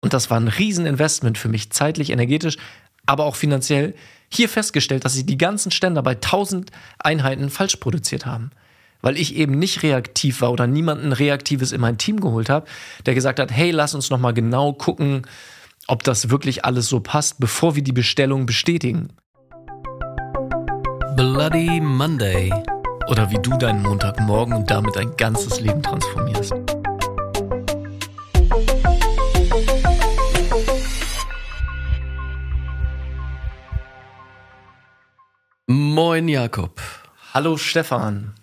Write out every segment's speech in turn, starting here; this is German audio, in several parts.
und das war ein Rieseninvestment für mich, zeitlich, energetisch, aber auch finanziell, hier festgestellt, dass sie die ganzen Ständer bei 1000 Einheiten falsch produziert haben. Weil ich eben nicht reaktiv war oder niemanden Reaktives in mein Team geholt habe, der gesagt hat, hey, lass uns nochmal genau gucken, ob das wirklich alles so passt, bevor wir die Bestellung bestätigen. Bloody Monday. Oder wie du deinen Montagmorgen und damit dein ganzes Leben transformierst. Moin Jakob. Hallo Stefan.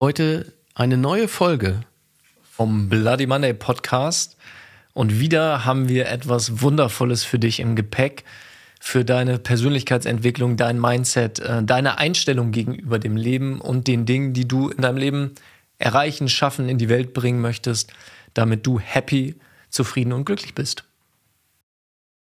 Heute eine neue Folge vom Bloody Monday Podcast. Und wieder haben wir etwas Wundervolles für dich im Gepäck, für deine Persönlichkeitsentwicklung, dein Mindset, äh, deine Einstellung gegenüber dem Leben und den Dingen, die du in deinem Leben erreichen, schaffen, in die Welt bringen möchtest, damit du happy, zufrieden und glücklich bist.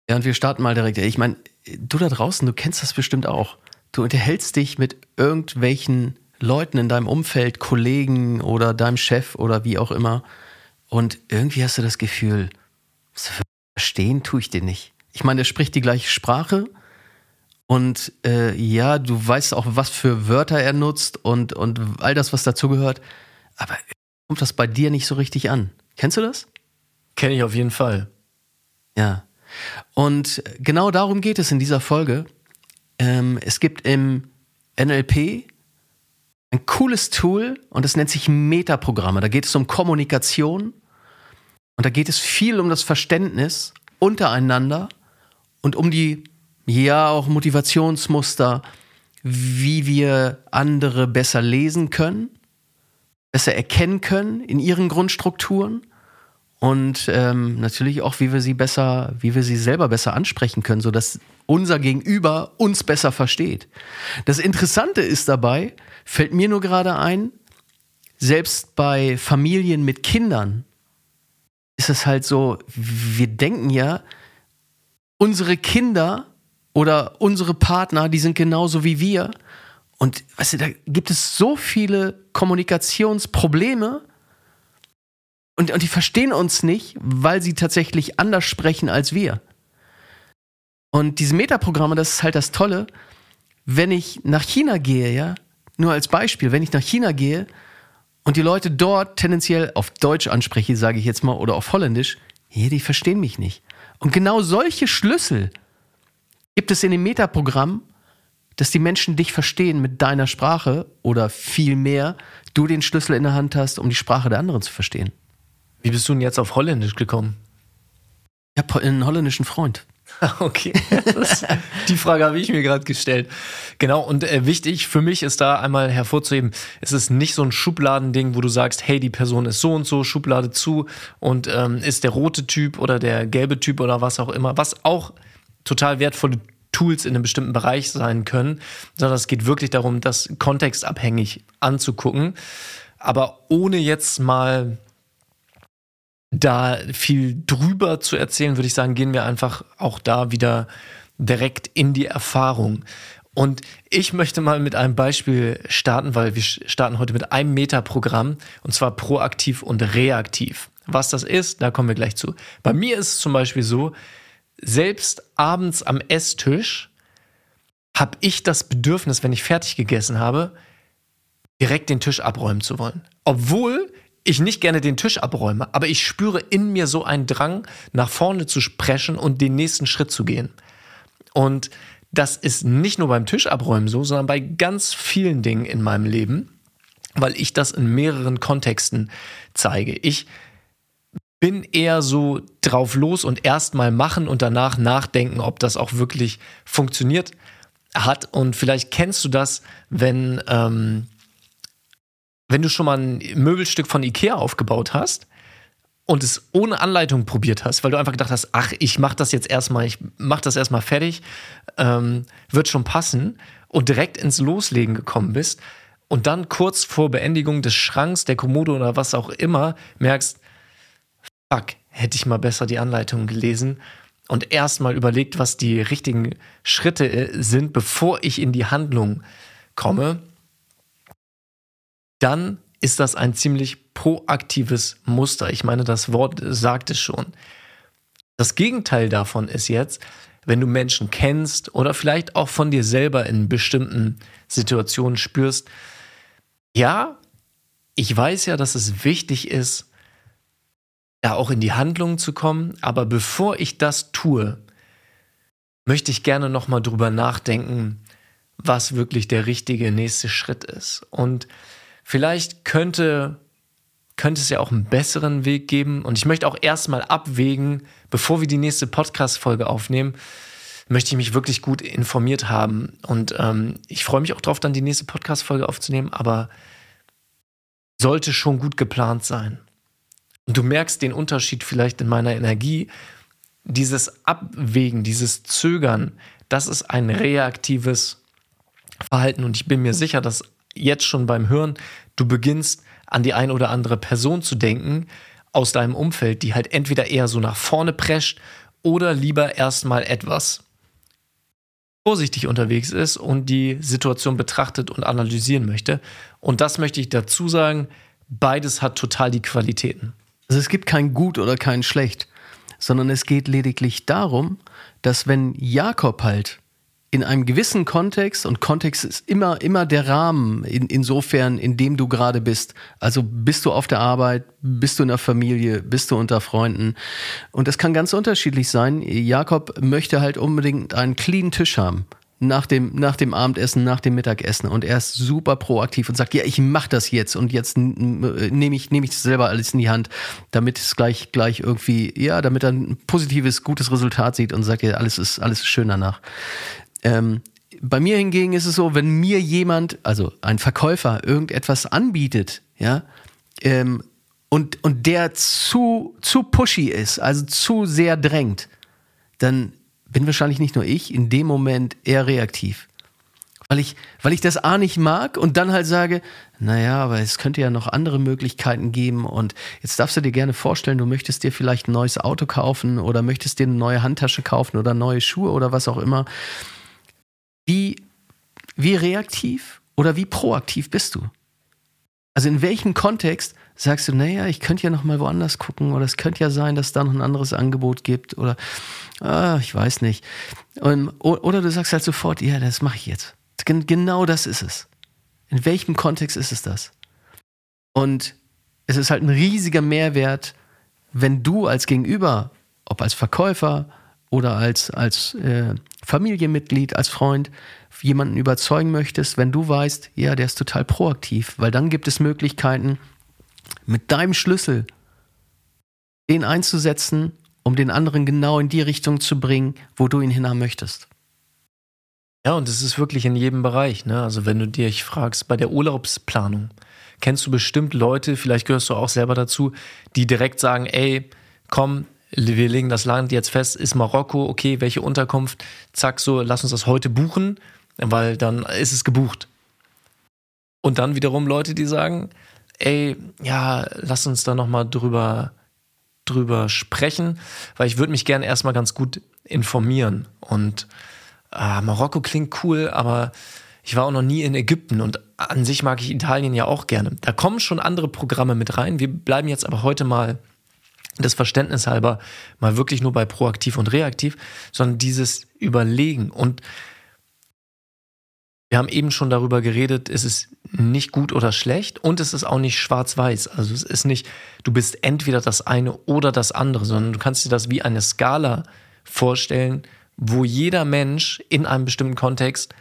Ja, und wir starten mal direkt. Ich meine, du da draußen, du kennst das bestimmt auch. Du unterhältst dich mit irgendwelchen Leuten in deinem Umfeld, Kollegen oder deinem Chef oder wie auch immer. Und irgendwie hast du das Gefühl, verstehen tue ich den nicht. Ich meine, er spricht die gleiche Sprache und äh, ja, du weißt auch, was für Wörter er nutzt und, und all das, was dazugehört. Aber kommt das bei dir nicht so richtig an? Kennst du das? Kenne ich auf jeden Fall. Ja. Und genau darum geht es in dieser Folge. Ähm, es gibt im NLP ein cooles Tool und das nennt sich Metaprogramme. Da geht es um Kommunikation und da geht es viel um das Verständnis untereinander und um die, ja, auch Motivationsmuster, wie wir andere besser lesen können, besser erkennen können in ihren Grundstrukturen und ähm, natürlich auch, wie wir sie besser, wie wir sie selber besser ansprechen können, sodass unser Gegenüber uns besser versteht. Das Interessante ist dabei, fällt mir nur gerade ein, selbst bei Familien mit Kindern ist es halt so, wir denken ja, unsere Kinder oder unsere Partner, die sind genauso wie wir. Und weißt du, da gibt es so viele Kommunikationsprobleme und, und die verstehen uns nicht, weil sie tatsächlich anders sprechen als wir. Und diese Metaprogramme, das ist halt das Tolle. Wenn ich nach China gehe, ja, nur als Beispiel, wenn ich nach China gehe und die Leute dort tendenziell auf Deutsch anspreche, sage ich jetzt mal, oder auf Holländisch, ja, die verstehen mich nicht. Und genau solche Schlüssel gibt es in dem Metaprogramm, dass die Menschen dich verstehen mit deiner Sprache oder vielmehr du den Schlüssel in der Hand hast, um die Sprache der anderen zu verstehen. Wie bist du denn jetzt auf Holländisch gekommen? Ich habe einen holländischen Freund. Okay, das, die Frage habe ich mir gerade gestellt. Genau, und äh, wichtig für mich ist da einmal hervorzuheben, es ist nicht so ein Schubladending, wo du sagst, hey, die Person ist so und so, Schublade zu und ähm, ist der rote Typ oder der gelbe Typ oder was auch immer, was auch total wertvolle Tools in einem bestimmten Bereich sein können, sondern es geht wirklich darum, das kontextabhängig anzugucken, aber ohne jetzt mal da viel drüber zu erzählen, würde ich sagen, gehen wir einfach auch da wieder direkt in die Erfahrung. Und ich möchte mal mit einem Beispiel starten, weil wir starten heute mit einem Metaprogramm und zwar proaktiv und reaktiv. Was das ist, da kommen wir gleich zu. Bei mir ist es zum Beispiel so, selbst abends am Esstisch habe ich das Bedürfnis, wenn ich fertig gegessen habe, direkt den Tisch abräumen zu wollen. Obwohl ich nicht gerne den Tisch abräume, aber ich spüre in mir so einen Drang, nach vorne zu sprechen und den nächsten Schritt zu gehen. Und das ist nicht nur beim Tisch abräumen so, sondern bei ganz vielen Dingen in meinem Leben, weil ich das in mehreren Kontexten zeige. Ich bin eher so drauf los und erstmal machen und danach nachdenken, ob das auch wirklich funktioniert hat. Und vielleicht kennst du das, wenn ähm, wenn du schon mal ein Möbelstück von Ikea aufgebaut hast und es ohne Anleitung probiert hast, weil du einfach gedacht hast, ach, ich mach das jetzt erstmal, ich mach das erstmal fertig, ähm, wird schon passen und direkt ins Loslegen gekommen bist und dann kurz vor Beendigung des Schranks, der Kommode oder was auch immer merkst, fuck, hätte ich mal besser die Anleitung gelesen und erstmal überlegt, was die richtigen Schritte äh, sind, bevor ich in die Handlung komme dann ist das ein ziemlich proaktives Muster. Ich meine, das Wort sagt es schon. Das Gegenteil davon ist jetzt, wenn du Menschen kennst oder vielleicht auch von dir selber in bestimmten Situationen spürst, ja, ich weiß ja, dass es wichtig ist, da auch in die Handlung zu kommen, aber bevor ich das tue, möchte ich gerne nochmal drüber nachdenken, was wirklich der richtige nächste Schritt ist. Und vielleicht könnte, könnte es ja auch einen besseren Weg geben. Und ich möchte auch erstmal abwägen, bevor wir die nächste Podcast-Folge aufnehmen, möchte ich mich wirklich gut informiert haben. Und ähm, ich freue mich auch darauf, dann die nächste Podcast-Folge aufzunehmen, aber sollte schon gut geplant sein. Und du merkst den Unterschied vielleicht in meiner Energie. Dieses Abwägen, dieses Zögern, das ist ein reaktives Verhalten. Und ich bin mir sicher, dass jetzt schon beim Hören du beginnst, an die ein oder andere Person zu denken aus deinem Umfeld, die halt entweder eher so nach vorne prescht oder lieber erstmal etwas vorsichtig unterwegs ist und die Situation betrachtet und analysieren möchte. Und das möchte ich dazu sagen, beides hat total die Qualitäten. Also es gibt kein Gut oder kein Schlecht, sondern es geht lediglich darum, dass wenn Jakob halt in einem gewissen Kontext, und Kontext ist immer, immer der Rahmen, in, insofern, in dem du gerade bist. Also bist du auf der Arbeit, bist du in der Familie, bist du unter Freunden. Und das kann ganz unterschiedlich sein. Jakob möchte halt unbedingt einen clean Tisch haben nach dem, nach dem Abendessen, nach dem Mittagessen und er ist super proaktiv und sagt, ja, ich mache das jetzt und jetzt nehme ich, nehme ich selber alles in die Hand, damit es gleich, gleich irgendwie, ja, damit er ein positives, gutes Resultat sieht und sagt, ja, alles ist, alles ist schön danach. Ähm, bei mir hingegen ist es so, wenn mir jemand, also ein Verkäufer, irgendetwas anbietet, ja, ähm, und, und der zu, zu pushy ist, also zu sehr drängt, dann bin wahrscheinlich nicht nur ich in dem Moment eher reaktiv. Weil ich, weil ich das A nicht mag und dann halt sage, naja, aber es könnte ja noch andere Möglichkeiten geben und jetzt darfst du dir gerne vorstellen, du möchtest dir vielleicht ein neues Auto kaufen oder möchtest dir eine neue Handtasche kaufen oder neue Schuhe oder was auch immer. Wie, wie reaktiv oder wie proaktiv bist du? Also in welchem Kontext sagst du, naja, ich könnte ja noch mal woanders gucken oder es könnte ja sein, dass es da noch ein anderes Angebot gibt oder ah, ich weiß nicht. Und, oder du sagst halt sofort, ja, das mache ich jetzt. Genau das ist es. In welchem Kontext ist es das? Und es ist halt ein riesiger Mehrwert, wenn du als Gegenüber, ob als Verkäufer oder als, als äh, Familienmitglied, als Freund, jemanden überzeugen möchtest, wenn du weißt, ja, der ist total proaktiv, weil dann gibt es Möglichkeiten, mit deinem Schlüssel den einzusetzen, um den anderen genau in die Richtung zu bringen, wo du ihn hinhaben möchtest. Ja, und es ist wirklich in jedem Bereich. Ne? Also wenn du dich fragst, bei der Urlaubsplanung, kennst du bestimmt Leute, vielleicht gehörst du auch selber dazu, die direkt sagen, ey, komm, wir legen das Land jetzt fest, ist Marokko, okay, welche Unterkunft, zack, so, lass uns das heute buchen, weil dann ist es gebucht. Und dann wiederum Leute, die sagen, ey, ja, lass uns da nochmal drüber, drüber sprechen, weil ich würde mich gerne erstmal ganz gut informieren. Und äh, Marokko klingt cool, aber ich war auch noch nie in Ägypten und an sich mag ich Italien ja auch gerne. Da kommen schon andere Programme mit rein. Wir bleiben jetzt aber heute mal das Verständnis halber mal wirklich nur bei proaktiv und reaktiv, sondern dieses Überlegen. Und wir haben eben schon darüber geredet, es ist nicht gut oder schlecht und es ist auch nicht schwarz-weiß. Also es ist nicht, du bist entweder das eine oder das andere, sondern du kannst dir das wie eine Skala vorstellen, wo jeder Mensch in einem bestimmten Kontext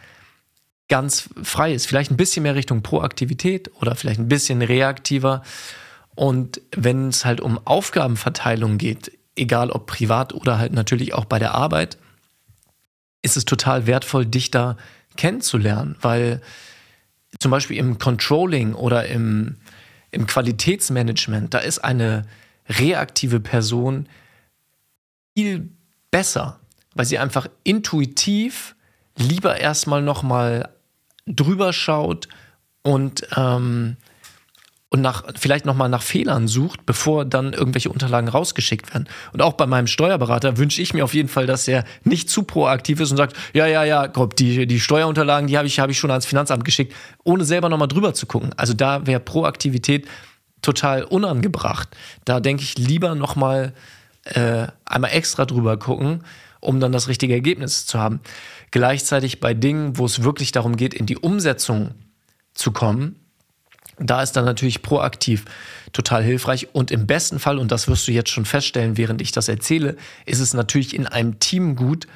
ganz frei ist. Vielleicht ein bisschen mehr Richtung Proaktivität oder vielleicht ein bisschen reaktiver. Und wenn es halt um Aufgabenverteilung geht, egal ob privat oder halt natürlich auch bei der Arbeit, ist es total wertvoll, dich da kennenzulernen, weil zum Beispiel im Controlling oder im, im Qualitätsmanagement, da ist eine reaktive Person viel besser, weil sie einfach intuitiv lieber erstmal nochmal drüber schaut und ähm, und nach, vielleicht nochmal nach Fehlern sucht, bevor dann irgendwelche Unterlagen rausgeschickt werden. Und auch bei meinem Steuerberater wünsche ich mir auf jeden Fall, dass er nicht zu proaktiv ist und sagt, ja, ja, ja, Gott, die, die Steuerunterlagen, die habe ich, hab ich schon ans Finanzamt geschickt, ohne selber nochmal drüber zu gucken. Also da wäre Proaktivität total unangebracht. Da denke ich lieber nochmal äh, einmal extra drüber gucken, um dann das richtige Ergebnis zu haben. Gleichzeitig bei Dingen, wo es wirklich darum geht, in die Umsetzung zu kommen, da ist dann natürlich proaktiv total hilfreich und im besten Fall, und das wirst du jetzt schon feststellen, während ich das erzähle, ist es natürlich in einem Team gut,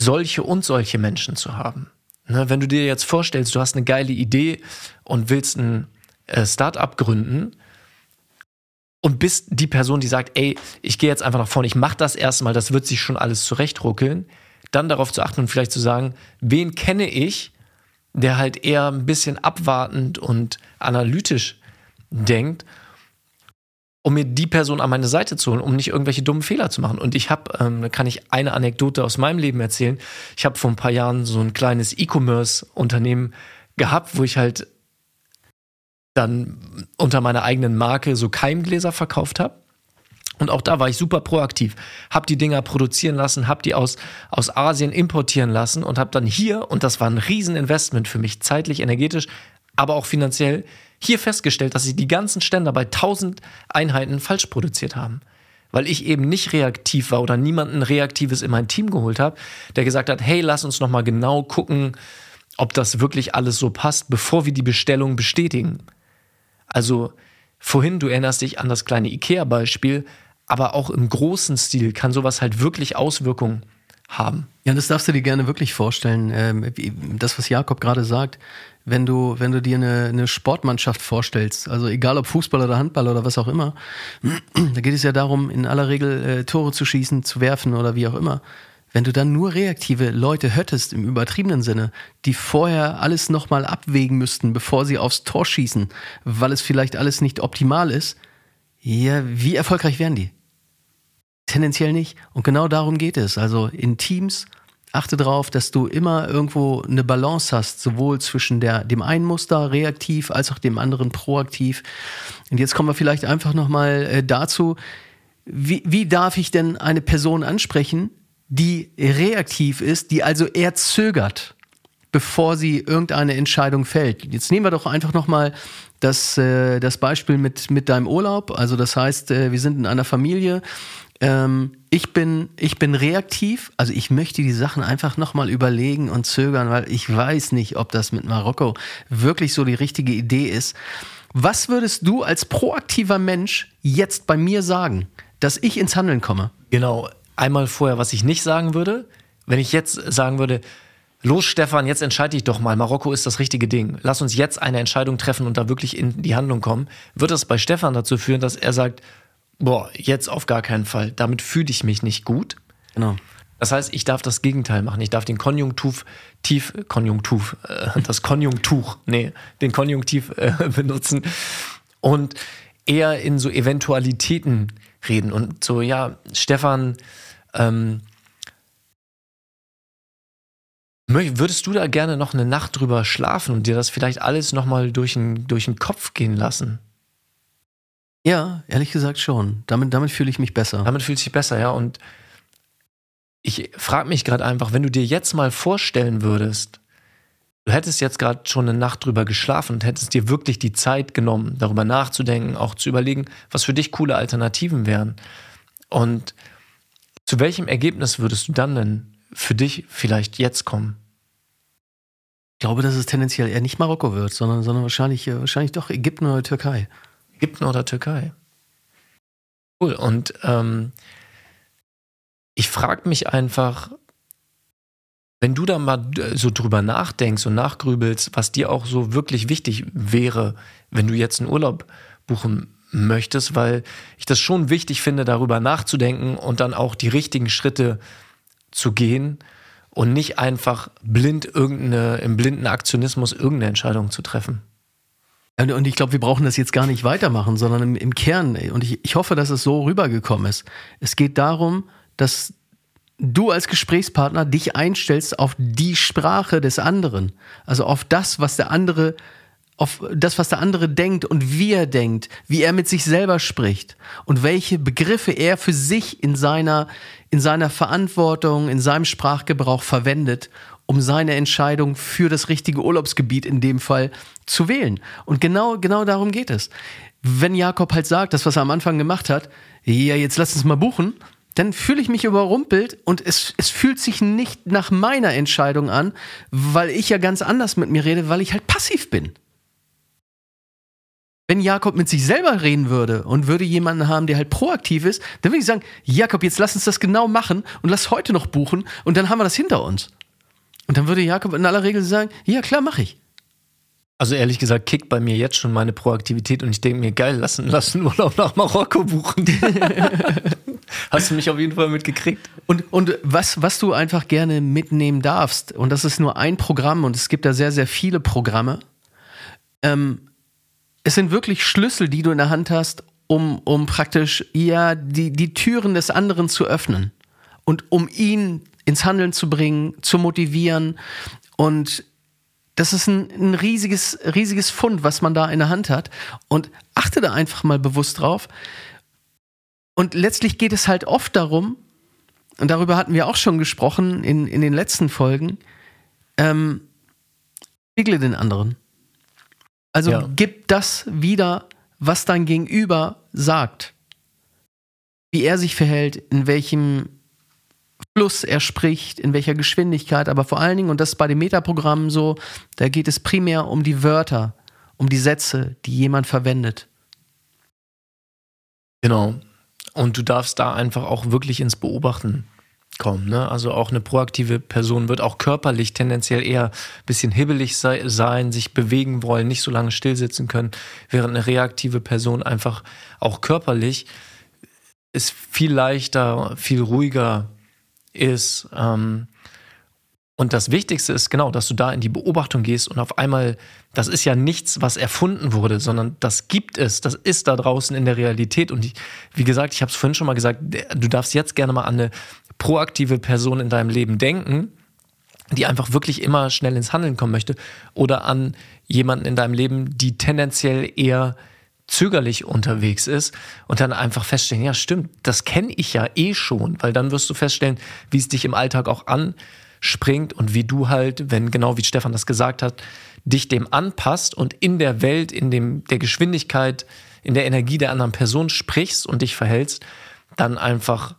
solche und solche Menschen zu haben. Ne, wenn du dir jetzt vorstellst, du hast eine geile Idee und willst ein äh, Startup gründen und bist die Person, die sagt, ey, ich gehe jetzt einfach nach vorne, ich mache das erstmal, das wird sich schon alles zurechtruckeln, dann darauf zu achten und vielleicht zu sagen, wen kenne ich, der halt eher ein bisschen abwartend und analytisch denkt, um mir die Person an meine Seite zu holen, um nicht irgendwelche dummen Fehler zu machen. Und ich habe, ähm, da kann ich eine Anekdote aus meinem Leben erzählen. Ich habe vor ein paar Jahren so ein kleines E-Commerce-Unternehmen gehabt, wo ich halt dann unter meiner eigenen Marke so Keimgläser verkauft habe. Und auch da war ich super proaktiv. Hab die Dinger produzieren lassen, hab die aus, aus Asien importieren lassen und hab dann hier, und das war ein Rieseninvestment für mich, zeitlich, energetisch, aber auch finanziell, hier festgestellt, dass sie die ganzen Ständer bei 1000 Einheiten falsch produziert haben. Weil ich eben nicht reaktiv war oder niemanden Reaktives in mein Team geholt habe, der gesagt hat, hey, lass uns nochmal genau gucken, ob das wirklich alles so passt, bevor wir die Bestellung bestätigen. Also vorhin, du erinnerst dich an das kleine IKEA-Beispiel, aber auch im großen Stil kann sowas halt wirklich Auswirkungen haben. Ja, das darfst du dir gerne wirklich vorstellen. Ähm, das, was Jakob gerade sagt, wenn du, wenn du dir eine, eine Sportmannschaft vorstellst, also egal ob Fußball oder Handball oder was auch immer, da geht es ja darum, in aller Regel äh, Tore zu schießen, zu werfen oder wie auch immer. Wenn du dann nur reaktive Leute hättest, im übertriebenen Sinne, die vorher alles nochmal abwägen müssten, bevor sie aufs Tor schießen, weil es vielleicht alles nicht optimal ist, ja, wie erfolgreich wären die? Tendenziell nicht. Und genau darum geht es. Also in Teams achte darauf, dass du immer irgendwo eine Balance hast, sowohl zwischen der, dem einen Muster reaktiv als auch dem anderen proaktiv. Und jetzt kommen wir vielleicht einfach nochmal äh, dazu, wie, wie darf ich denn eine Person ansprechen, die reaktiv ist, die also eher zögert, bevor sie irgendeine Entscheidung fällt. Jetzt nehmen wir doch einfach nochmal das, äh, das Beispiel mit, mit deinem Urlaub. Also das heißt, äh, wir sind in einer Familie, ähm, ich bin, ich bin reaktiv, also ich möchte die Sachen einfach nochmal überlegen und zögern, weil ich weiß nicht, ob das mit Marokko wirklich so die richtige Idee ist. Was würdest du als proaktiver Mensch jetzt bei mir sagen, dass ich ins Handeln komme? Genau, einmal vorher, was ich nicht sagen würde. Wenn ich jetzt sagen würde, los Stefan, jetzt entscheide dich doch mal, Marokko ist das richtige Ding. Lass uns jetzt eine Entscheidung treffen und da wirklich in die Handlung kommen, wird das bei Stefan dazu führen, dass er sagt, boah, jetzt auf gar keinen Fall. Damit fühle ich mich nicht gut. Genau. Das heißt, ich darf das Gegenteil machen. Ich darf den Konjunktiv, tief, Konjunktiv, äh, das Konjunktuch, nee, den Konjunktiv äh, benutzen und eher in so Eventualitäten reden und so, ja, Stefan, ähm, würdest du da gerne noch eine Nacht drüber schlafen und dir das vielleicht alles nochmal durch den, durch den Kopf gehen lassen? Ja, ehrlich gesagt schon. Damit, damit fühle ich mich besser. Damit fühlt sich besser, ja. Und ich frage mich gerade einfach, wenn du dir jetzt mal vorstellen würdest, du hättest jetzt gerade schon eine Nacht drüber geschlafen und hättest dir wirklich die Zeit genommen, darüber nachzudenken, auch zu überlegen, was für dich coole Alternativen wären. Und zu welchem Ergebnis würdest du dann denn für dich vielleicht jetzt kommen? Ich glaube, dass es tendenziell eher nicht Marokko wird, sondern, sondern wahrscheinlich, äh, wahrscheinlich doch Ägypten oder Türkei. Ägypten oder Türkei. Cool. Und ähm, ich frage mich einfach, wenn du da mal so drüber nachdenkst und nachgrübelst, was dir auch so wirklich wichtig wäre, wenn du jetzt einen Urlaub buchen möchtest, weil ich das schon wichtig finde, darüber nachzudenken und dann auch die richtigen Schritte zu gehen und nicht einfach blind irgendeine, im blinden Aktionismus irgendeine Entscheidung zu treffen. Und ich glaube, wir brauchen das jetzt gar nicht weitermachen, sondern im, im Kern, und ich, ich hoffe, dass es so rübergekommen ist. Es geht darum, dass du als Gesprächspartner dich einstellst auf die Sprache des anderen. Also auf das, was der andere, auf das, was der andere denkt und wie er denkt, wie er mit sich selber spricht und welche Begriffe er für sich in seiner, in seiner Verantwortung, in seinem Sprachgebrauch verwendet, um seine Entscheidung für das richtige Urlaubsgebiet in dem Fall zu wählen. Und genau, genau darum geht es. Wenn Jakob halt sagt, das, was er am Anfang gemacht hat, ja, jetzt lass uns mal buchen, dann fühle ich mich überrumpelt und es, es fühlt sich nicht nach meiner Entscheidung an, weil ich ja ganz anders mit mir rede, weil ich halt passiv bin. Wenn Jakob mit sich selber reden würde und würde jemanden haben, der halt proaktiv ist, dann würde ich sagen, Jakob, jetzt lass uns das genau machen und lass heute noch buchen und dann haben wir das hinter uns. Und dann würde Jakob in aller Regel sagen, ja klar, mache ich. Also ehrlich gesagt kickt bei mir jetzt schon meine Proaktivität und ich denke mir, geil, lassen, lassen Urlaub nach Marokko buchen. Hast du mich auf jeden Fall mitgekriegt. Und, und was, was du einfach gerne mitnehmen darfst, und das ist nur ein Programm und es gibt da sehr, sehr viele Programme, ähm, es sind wirklich Schlüssel, die du in der Hand hast, um, um praktisch ja die, die Türen des anderen zu öffnen und um ihn ins Handeln zu bringen, zu motivieren. Und das ist ein, ein riesiges, riesiges Fund, was man da in der Hand hat. Und achte da einfach mal bewusst drauf. Und letztlich geht es halt oft darum, und darüber hatten wir auch schon gesprochen in, in den letzten Folgen, ähm, spiegle den anderen. Also ja. gib das wieder, was dein Gegenüber sagt. Wie er sich verhält, in welchem Fluss er spricht, in welcher Geschwindigkeit, aber vor allen Dingen, und das ist bei den Metaprogrammen so, da geht es primär um die Wörter, um die Sätze, die jemand verwendet. Genau. Und du darfst da einfach auch wirklich ins Beobachten kommen. Ne? Also auch eine proaktive Person wird auch körperlich tendenziell eher ein bisschen hibbelig sei, sein, sich bewegen wollen, nicht so lange stillsitzen können, während eine reaktive Person einfach auch körperlich ist viel leichter, viel ruhiger ist. Ähm, und das Wichtigste ist genau, dass du da in die Beobachtung gehst und auf einmal, das ist ja nichts, was erfunden wurde, sondern das gibt es, das ist da draußen in der Realität. Und ich, wie gesagt, ich habe es vorhin schon mal gesagt, du darfst jetzt gerne mal an eine proaktive Person in deinem Leben denken, die einfach wirklich immer schnell ins Handeln kommen möchte, oder an jemanden in deinem Leben, die tendenziell eher zögerlich unterwegs ist und dann einfach feststellen, ja stimmt, das kenne ich ja eh schon, weil dann wirst du feststellen, wie es dich im Alltag auch anspringt und wie du halt, wenn genau wie Stefan das gesagt hat, dich dem anpasst und in der Welt, in dem der Geschwindigkeit, in der Energie der anderen Person sprichst und dich verhältst, dann einfach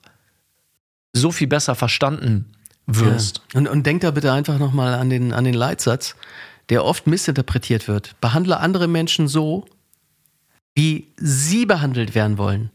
so viel besser verstanden wirst. Ja. Und, und denk da bitte einfach nochmal an den, an den Leitsatz, der oft missinterpretiert wird. Behandle andere Menschen so, wie sie behandelt werden wollen.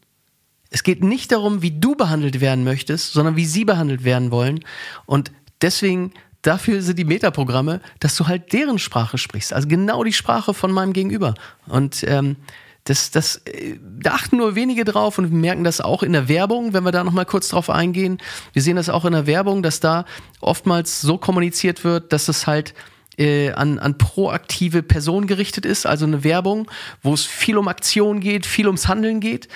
Es geht nicht darum, wie du behandelt werden möchtest, sondern wie sie behandelt werden wollen. Und deswegen, dafür sind die Metaprogramme, dass du halt deren Sprache sprichst. Also genau die Sprache von meinem Gegenüber. Und ähm, das, das, äh, da achten nur wenige drauf und wir merken das auch in der Werbung, wenn wir da nochmal kurz drauf eingehen. Wir sehen das auch in der Werbung, dass da oftmals so kommuniziert wird, dass es halt äh, an, an proaktive Personen gerichtet ist, also eine Werbung, wo es viel um Aktion geht, viel ums Handeln geht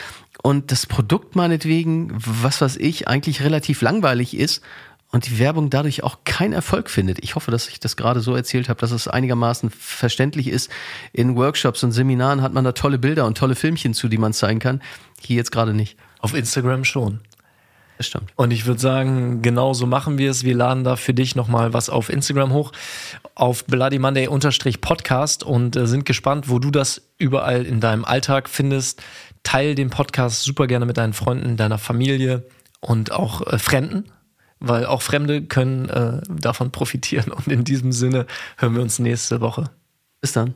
und das Produkt meinetwegen, was weiß ich, eigentlich relativ langweilig ist und die Werbung dadurch auch keinen Erfolg findet. Ich hoffe, dass ich das gerade so erzählt habe, dass es einigermaßen verständlich ist. In Workshops und Seminaren hat man da tolle Bilder und tolle Filmchen zu, die man zeigen kann. Hier jetzt gerade nicht. Auf Instagram schon. Das stimmt. Und ich würde sagen, genau so machen wir es. Wir laden da für dich nochmal was auf Instagram hoch, auf Bloody Monday Podcast und äh, sind gespannt, wo du das überall in deinem Alltag findest. Teil den Podcast super gerne mit deinen Freunden, deiner Familie und auch äh, Fremden weil auch Fremde können äh, davon profitieren. Und in diesem Sinne hören wir uns nächste Woche. Bis dann.